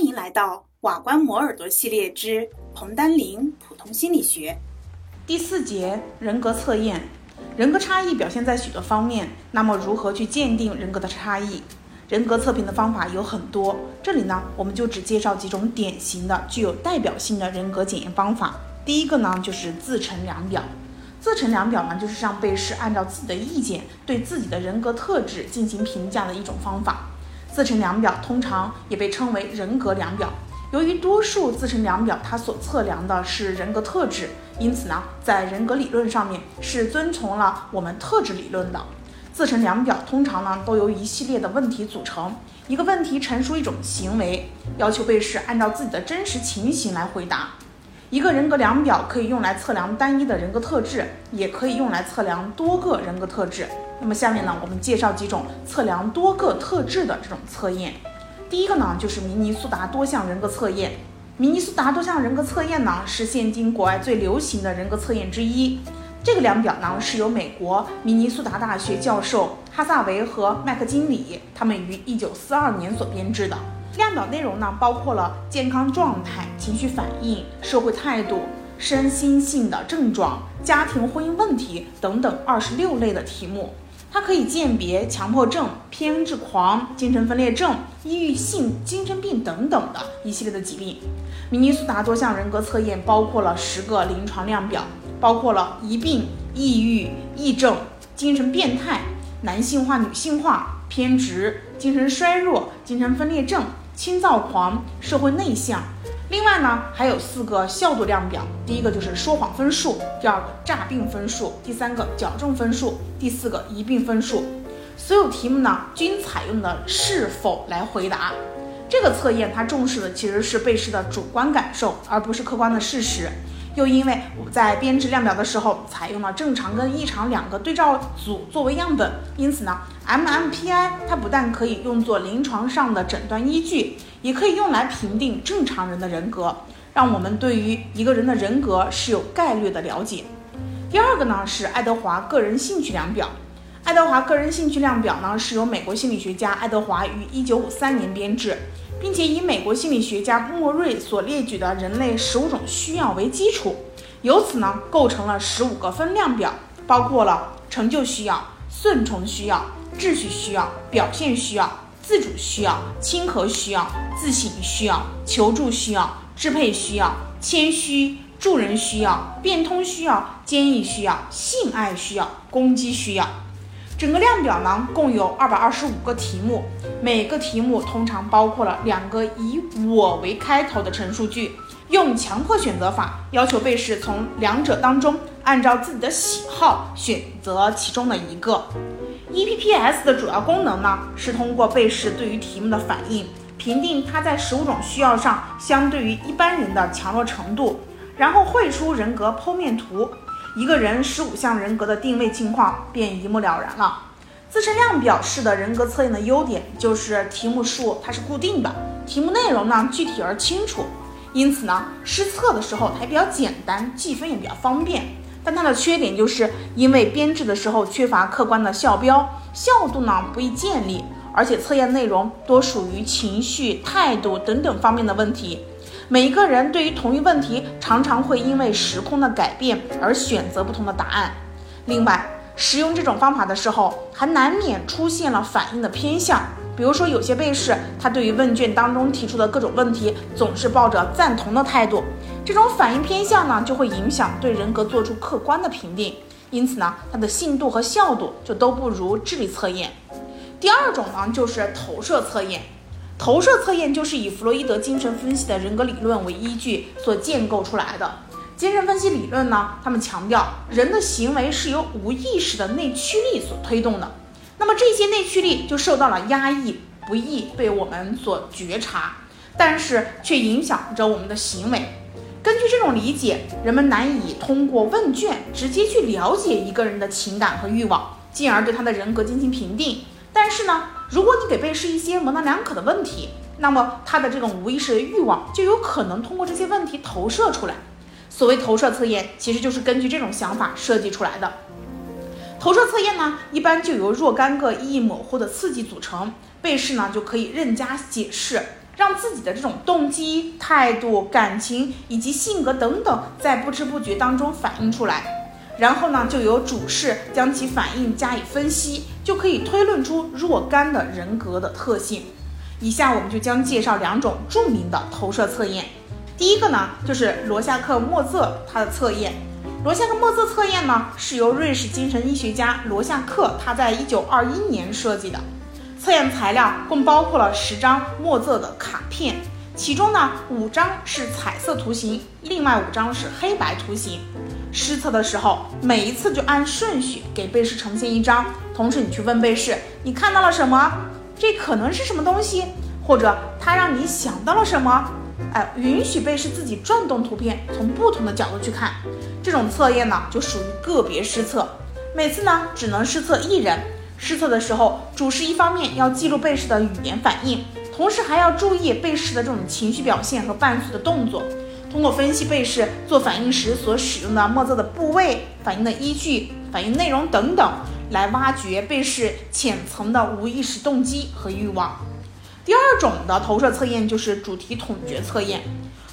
欢迎来到瓦关磨耳朵系列之彭丹林普通心理学第四节人格测验。人格差异表现在许多方面，那么如何去鉴定人格的差异？人格测评的方法有很多，这里呢我们就只介绍几种典型的、具有代表性的人格检验方法。第一个呢就是自陈量表。自陈量表呢就是让被试按照自己的意见对自己的人格特质进行评价的一种方法。自陈量表通常也被称为人格量表。由于多数自陈量表它所测量的是人格特质，因此呢，在人格理论上面是遵从了我们特质理论的。自陈量表通常呢都由一系列的问题组成，一个问题陈述一种行为，要求被试按照自己的真实情形来回答。一个人格量表可以用来测量单一的人格特质，也可以用来测量多个人格特质。那么下面呢，我们介绍几种测量多个特质的这种测验。第一个呢，就是明尼苏达多项人格测验。明尼苏达多项人格测验呢，是现今国外最流行的人格测验之一。这个量表呢，是由美国明尼苏达大学教授哈萨维和麦克金里他们于一九四二年所编制的。量表内容呢，包括了健康状态、情绪反应、社会态度、身心性的症状、家庭婚姻问题等等二十六类的题目。它可以鉴别强迫症、偏执狂、精神分裂症、抑郁性精神病等等的一系列的疾病。明尼苏达多项人格测验包括了十个临床量表，包括了疑病、抑郁、癔症、精神变态、男性化、女性化、偏执、精神衰弱、精神分裂症、轻躁狂、社会内向。另外呢，还有四个效度量表，第一个就是说谎分数，第二个诈病分数，第三个矫正分数，第四个疑病分数。所有题目呢，均采用的是否来回答。这个测验它重视的其实是被试的主观感受，而不是客观的事实。又因为我在编制量表的时候采用了正常跟异常两个对照组作为样本，因此呢，MMPI 它不但可以用作临床上的诊断依据，也可以用来评定正常人的人格，让我们对于一个人的人格是有概率的了解。第二个呢是爱德华个人兴趣量表，爱德华个人兴趣量表呢是由美国心理学家爱德华于1953年编制。并且以美国心理学家莫瑞所列举的人类十五种需要为基础，由此呢构成了十五个分量表，包括了成就需要、顺从需要、秩序需要、表现需要、自主需要、亲和需要、自省需要、求助需要、支配需要、谦虚、助人需要、变通需要、坚毅需要、性爱需要、攻击需要。整个量表呢，共有二百二十五个题目，每个题目通常包括了两个以“我”为开头的陈述句，用强迫选择法要求被试从两者当中按照自己的喜好选择其中的一个。EPPS 的主要功能呢，是通过被试对于题目的反应，评定他在十五种需要上相对于一般人的强弱程度，然后绘出人格剖面图。一个人十五项人格的定位情况便一目了然了。自身量表示的人格测验的优点就是题目数它是固定的，题目内容呢具体而清楚，因此呢施测的时候还比较简单，计分也比较方便。但它的缺点就是因为编制的时候缺乏客观的校标，效度呢不易建立，而且测验内容多属于情绪、态度等等方面的问题。每一个人对于同一问题，常常会因为时空的改变而选择不同的答案。另外，使用这种方法的时候，还难免出现了反应的偏向。比如说，有些被试，他对于问卷当中提出的各种问题，总是抱着赞同的态度。这种反应偏向呢，就会影响对人格做出客观的评定。因此呢，它的信度和效度就都不如智力测验。第二种呢，就是投射测验。投射测验就是以弗洛伊德精神分析的人格理论为依据所建构出来的。精神分析理论呢，他们强调人的行为是由无意识的内驱力所推动的。那么这些内驱力就受到了压抑，不易被我们所觉察，但是却影响着我们的行为。根据这种理解，人们难以通过问卷直接去了解一个人的情感和欲望，进而对他的人格进行评定。但是呢？如果你给被试一些模棱两可的问题，那么他的这种无意识的欲望就有可能通过这些问题投射出来。所谓投射测验，其实就是根据这种想法设计出来的。投射测验呢，一般就由若干个意义模糊的刺激组成，被试呢就可以任加解释，让自己的这种动机、态度、感情以及性格等等，在不知不觉当中反映出来。然后呢，就由主事将其反应加以分析，就可以推论出若干的人格的特性。以下我们就将介绍两种著名的投射测验。第一个呢，就是罗夏克莫瑟他的测验。罗夏克莫瑟测验呢，是由瑞士精神医学家罗夏克他在一九二一年设计的。测验材料共包括了十张莫瑟的卡片，其中呢五张是彩色图形，另外五张是黑白图形。施测的时候，每一次就按顺序给被试呈现一张，同时你去问被试，你看到了什么？这可能是什么东西？或者他让你想到了什么？哎，允许被试自己转动图片，从不同的角度去看。这种测验呢，就属于个别施测，每次呢只能施测一人。施测的时候，主试一方面要记录被试的语言反应，同时还要注意被试的这种情绪表现和伴随的动作。通过分析被试做反应时所使用的墨色的部位、反应的依据、反应内容等等，来挖掘被试浅层的无意识动机和欲望。第二种的投射测验就是主题统觉测验。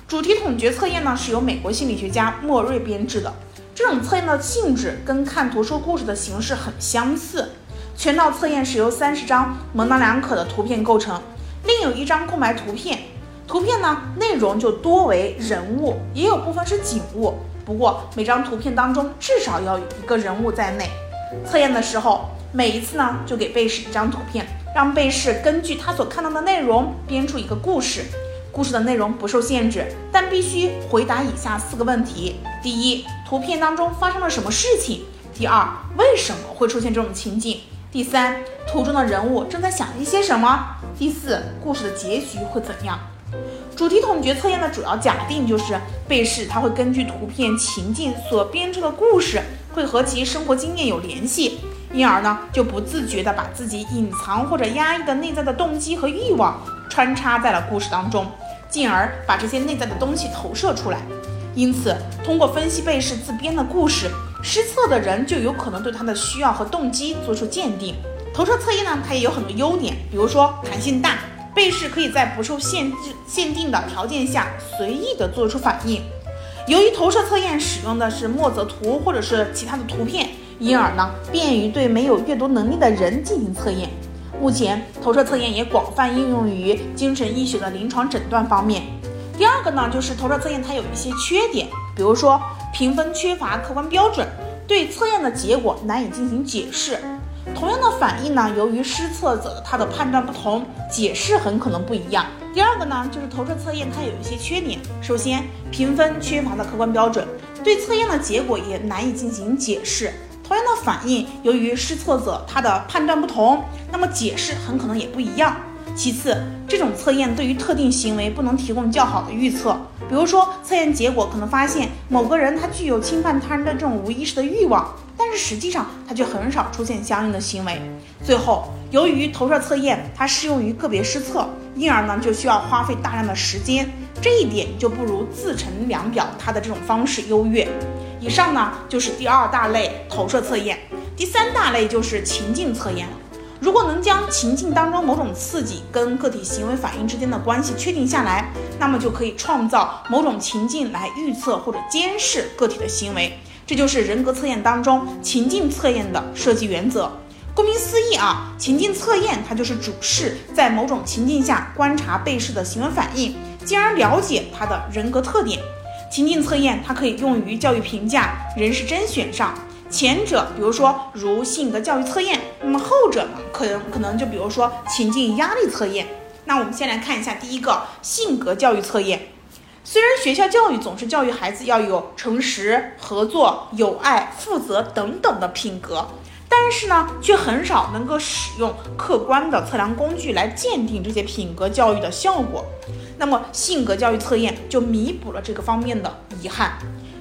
主题统觉测验呢是由美国心理学家莫瑞编制的。这种测验的性质跟看图说故事的形式很相似。全套测验是由三十张模棱两可的图片构成，另有一张空白图片。图片呢，内容就多为人物，也有部分是景物。不过每张图片当中至少要有一个人物在内。测验的时候，每一次呢就给被试一张图片，让被试根据他所看到的内容编出一个故事。故事的内容不受限制，但必须回答以下四个问题：第一，图片当中发生了什么事情？第二，为什么会出现这种情景？第三，图中的人物正在想一些什么？第四，故事的结局会怎样？主题统觉测验的主要假定就是被试他会根据图片情境所编出的故事会和其生活经验有联系，因而呢就不自觉地把自己隐藏或者压抑的内在的动机和欲望穿插在了故事当中，进而把这些内在的东西投射出来。因此，通过分析被试自编的故事，施测的人就有可能对他的需要和动机做出鉴定。投射测验呢，它也有很多优点，比如说弹性大。被试可以在不受限制、限定的条件下随意的做出反应。由于投射测验使用的是墨泽图或者是其他的图片，因而呢便于对没有阅读能力的人进行测验。目前投射测验也广泛应用于精神医学的临床诊断方面。第二个呢就是投射测验它有一些缺点，比如说评分缺乏客观标准，对测验的结果难以进行解释。同样的反应呢，由于施测者他的判断不同，解释很可能不一样。第二个呢，就是投射测验它有一些缺点。首先，评分缺乏的客观标准，对测验的结果也难以进行解释。同样的反应，由于施测者他的判断不同，那么解释很可能也不一样。其次，这种测验对于特定行为不能提供较好的预测。比如说，测验结果可能发现某个人他具有侵犯他人的这种无意识的欲望。但是实际上，他却很少出现相应的行为。最后，由于投射测验它适用于个别施测，因而呢就需要花费大量的时间，这一点就不如自成量表它的这种方式优越。以上呢就是第二大类投射测验，第三大类就是情境测验。如果能将情境当中某种刺激跟个体行为反应之间的关系确定下来，那么就可以创造某种情境来预测或者监视个体的行为。这就是人格测验当中情境测验的设计原则。顾名思义啊，情境测验它就是主试在某种情境下观察被试的行为反应，进而了解他的人格特点。情境测验它可以用于教育评价、人事甄选上。前者，比如说如性格教育测验，那么后者呢，可能可能就比如说情境压力测验。那我们先来看一下第一个性格教育测验。虽然学校教育总是教育孩子要有诚实、合作、友爱、负责等等的品格，但是呢，却很少能够使用客观的测量工具来鉴定这些品格教育的效果。那么，性格教育测验就弥补了这个方面的遗憾。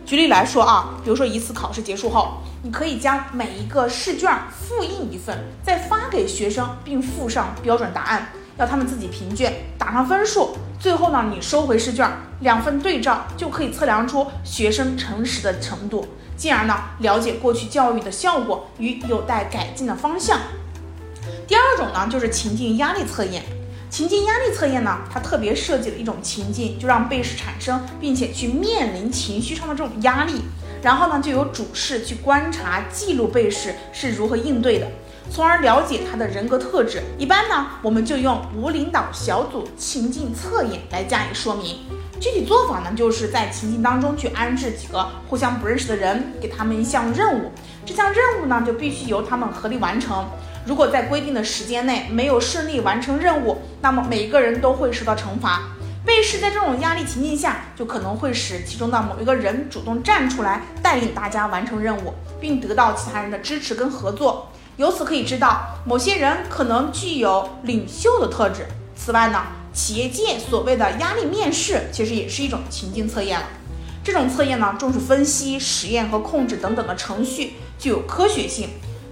举例来说啊，比如说一次考试结束后，你可以将每一个试卷复印一份，再发给学生，并附上标准答案。要他们自己评卷，打上分数，最后呢，你收回试卷，两份对照就可以测量出学生诚实的程度，进而呢，了解过去教育的效果与有待改进的方向。第二种呢，就是情境压力测验。情境压力测验呢，它特别设计了一种情境，就让被试产生并且去面临情绪上的这种压力，然后呢，就由主试去观察记录被试是如何应对的，从而了解他的人格特质。一般呢，我们就用无领导小组情境测验来加以说明。具体做法呢，就是在情境当中去安置几个互相不认识的人，给他们一项任务，这项任务呢，就必须由他们合力完成。如果在规定的时间内没有顺利完成任务，那么每一个人都会受到惩罚。被试在这种压力情境下，就可能会使其中的某一个人主动站出来，带领大家完成任务，并得到其他人的支持跟合作。由此可以知道，某些人可能具有领袖的特质。此外呢，企业界所谓的压力面试，其实也是一种情境测验了。这种测验呢，重视分析、实验和控制等等的程序，具有科学性。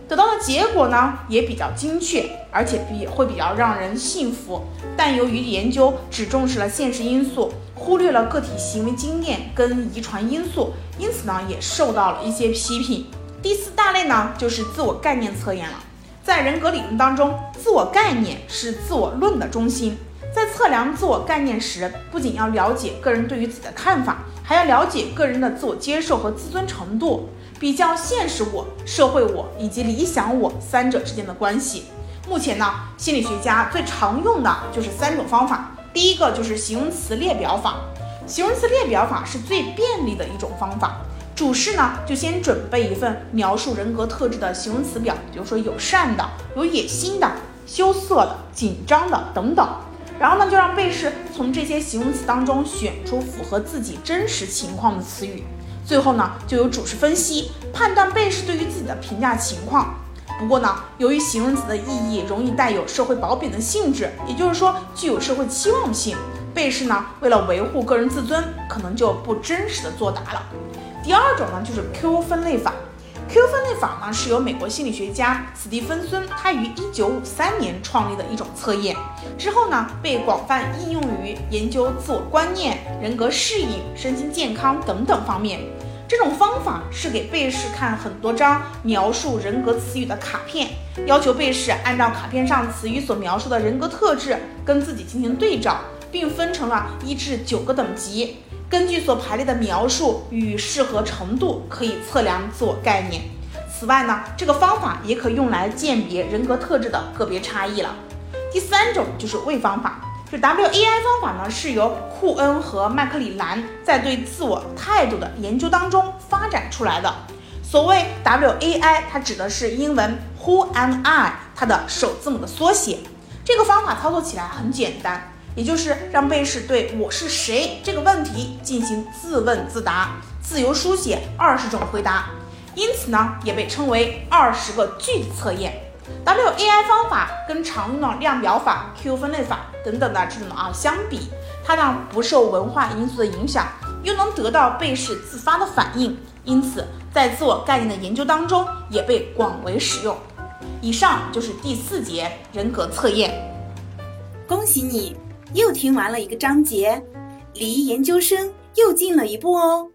得到的结果呢也比较精确，而且比会比较让人信服。但由于研究只重视了现实因素，忽略了个体行为经验跟遗传因素，因此呢也受到了一些批评。第四大类呢就是自我概念测验了。在人格理论当中，自我概念是自我论的中心。在测量自我概念时，不仅要了解个人对于自己的看法，还要了解个人的自我接受和自尊程度。比较现实我、社会我以及理想我三者之间的关系。目前呢，心理学家最常用的就是三种方法。第一个就是形容词列表法，形容词列表法是最便利的一种方法。主试呢，就先准备一份描述人格特质的形容词表，比如说友善的、有野心的、羞涩的、紧张的等等。然后呢，就让被试从这些形容词当中选出符合自己真实情况的词语。最后呢，就有主持分析判断被试对于自己的评价情况。不过呢，由于形容词的意义容易带有社会褒贬的性质，也就是说具有社会期望性，被试呢为了维护个人自尊，可能就不真实的作答了。第二种呢，就是 Q 分类法。Q 分类法呢，是由美国心理学家史蒂芬森他于一九五三年创立的一种测验，之后呢被广泛应用于研究自我观念、人格适应、身心健康等等方面。这种方法是给被试看很多张描述人格词语的卡片，要求被试按照卡片上词语所描述的人格特质跟自己进行对照，并分成了一至九个等级。根据所排列的描述与适合程度，可以测量自我概念。此外呢，这个方法也可用来鉴别人格特质的个别差异了。第三种就是位方法，就 W A I 方法呢，是由库恩和麦克里兰在对自我态度的研究当中发展出来的。所谓 W A I，它指的是英文 Who am I，它的首字母的缩写。这个方法操作起来很简单。也就是让被试对我是谁这个问题进行自问自答，自由书写二十种回答，因此呢，也被称为二十个句子测验。W A I 方法跟常用的量表法、Q 分类法等等的这种啊相比，它呢不受文化因素的影响，又能得到被试自发的反应，因此在自我概念的研究当中也被广为使用。以上就是第四节人格测验，恭喜你！又听完了一个章节，离研究生又近了一步哦。